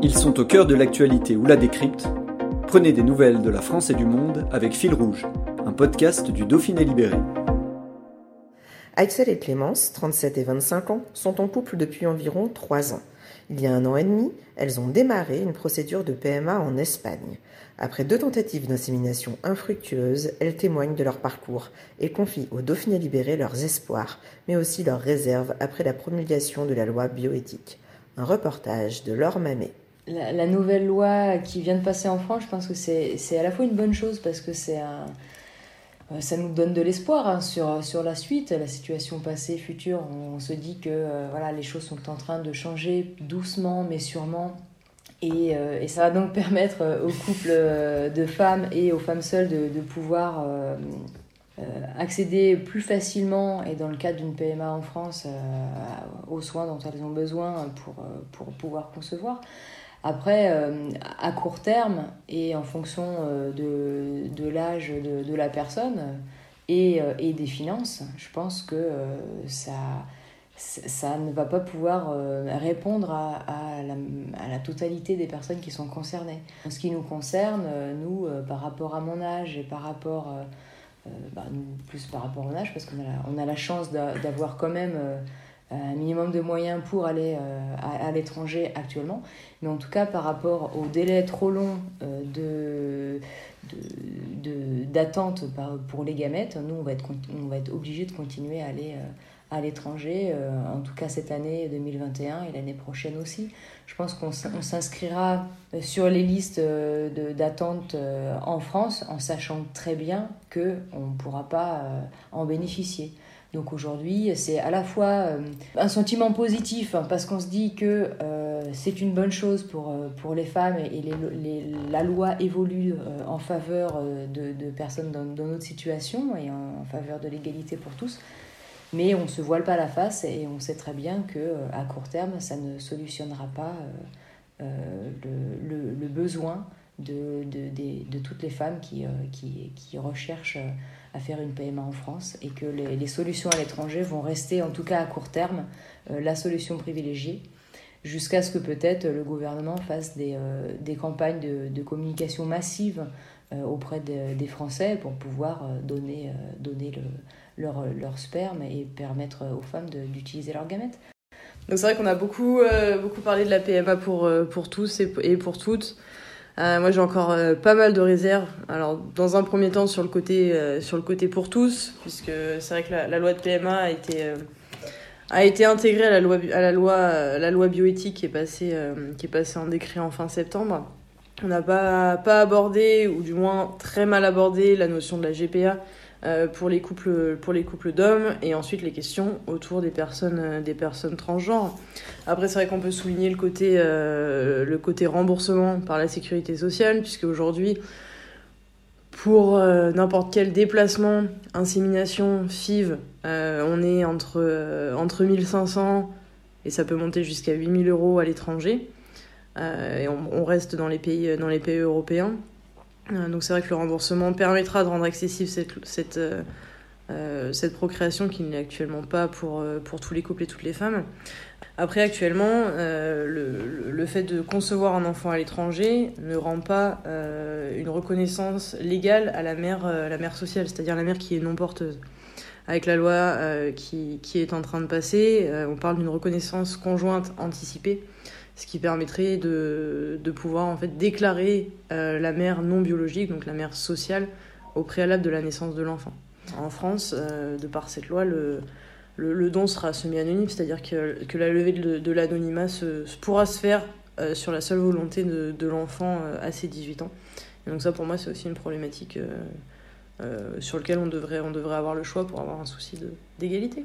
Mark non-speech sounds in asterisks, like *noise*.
Ils sont au cœur de l'actualité ou la décrypte. Prenez des nouvelles de la France et du monde avec Fil Rouge, un podcast du Dauphiné Libéré. Axel et Clémence, 37 et 25 ans, sont en couple depuis environ 3 ans. Il y a un an et demi, elles ont démarré une procédure de PMA en Espagne. Après deux tentatives d'insémination infructueuses, elles témoignent de leur parcours et confient au Dauphiné libéré leurs espoirs, mais aussi leurs réserves après la promulgation de la loi bioéthique. Un reportage de Laure Mamet. La, nouvelle loi qui vient de passer en France, je pense que c'est à la fois une bonne chose parce que c'est un, euh, ça nous donne de l'espoir hein, sur, la suite, la situation passée, future. On, se dit que euh, voilà, les choses sont en train de changer doucement mais sûrement. Et, euh, et ça va donc *laughs* permettre aux couples de femmes et aux femmes seules de, pouvoir accéder plus facilement et dans le cadre d'une PMA en France aux soins dont elles ont besoin pour pouvoir concevoir. Après, euh, à court terme et en fonction euh, de, de l'âge de, de, la personne et, euh, et, des finances, je pense que ça, ça ne va pas pouvoir répondre à, à, la, à, totalité des personnes qui sont concernées. En ce qui nous concerne, nous, par rapport à mon âge et par rapport, bah, plus par rapport au âge, parce qu'on a la chance d'avoir quand même un minimum de moyens pour aller euh, à, l'étranger actuellement. Mais en tout cas, par rapport au délai trop long euh, de, d'attente pour les gamètes, nous, on va être, on va être obligé de continuer à aller euh, à l'étranger, en tout cas cette année 2021 et l'année prochaine aussi. Je pense qu'on s'inscrira sur les listes d'attente en France en sachant très bien qu'on ne pourra pas en bénéficier. Donc aujourd'hui, c'est à la fois euh, un sentiment positif hein, parce qu'on se dit que euh, c'est une bonne chose pour, euh, les femmes et la loi évolue en faveur de, personnes dans, notre situation et en, faveur de l'égalité pour tous. Mais on ne se voile pas la face et on sait très bien que à court terme, ça ne solutionnera pas le, besoin de, de, de, de, toutes les femmes qui, qui, qui recherchent à faire une PMA en France et que les, solutions à l'étranger vont rester, en tout cas à court terme, euh, la solution privilégiée jusqu'à ce que peut-être le gouvernement fasse des, euh, des campagnes de, de, communication massive euh, auprès de, des Français pour pouvoir euh, donner, euh, donner le, leur, leur, sperme et permettre aux femmes d'utiliser leurs gamètes. Donc c'est vrai qu'on a beaucoup, beaucoup parlé de la PMA pour, pour tous et pour toutes. Euh, moi, j'ai encore euh, pas mal de réserves. Alors, dans un premier temps, sur le côté, euh, sur le côté pour tous, puisque c'est vrai que la, la, loi de PMA a été, a été intégrée à la loi, à la loi, la loi bioéthique qui est, passée, qui est passée en décret en fin septembre. On n'a pas, pas abordé, ou du moins très mal abordé, la notion de la GPA, euh, pour les couples, pour les couples d'hommes et ensuite les questions autour des personnes, euh, des personnes transgenres. Après, c'est vrai qu'on peut souligner le côté, euh, le côté remboursement par la sécurité sociale, puisque aujourd'hui, pour n'importe quel déplacement, insémination, FIV, on est entre, entre 1500 et ça peut monter jusqu'à 8000 euros à l'étranger. et on, on, reste dans les pays, dans les pays européens. Euh, donc c'est vrai que le remboursement permettra de rendre accessible cette, cette, euh, cette procréation qui n'est actuellement pas pour, euh, pour tous les couples et toutes les femmes. Après, actuellement, euh, le, le, fait de concevoir un enfant à l'étranger ne rend pas euh, une reconnaissance légale à la mère, euh, la mère sociale, c'est-à-dire la mère qui est non porteuse. Avec la loi qui, qui, est en train de passer, on parle d'une reconnaissance conjointe anticipée ce qui permettrait de, de pouvoir en fait déclarer euh, la mère non biologique, donc la mère sociale, au préalable de la naissance de l'enfant. En France, euh, de par cette loi, le, le, don sera semi-anonyme, c'est-à-dire que, que, la levée de, l'anonymat se, pourra se faire euh, sur la seule volonté de, de l'enfant à ses 18 ans. Et donc ça, pour moi, c'est aussi une problématique sur laquelle on devrait, on devrait avoir le choix pour avoir un souci d'égalité.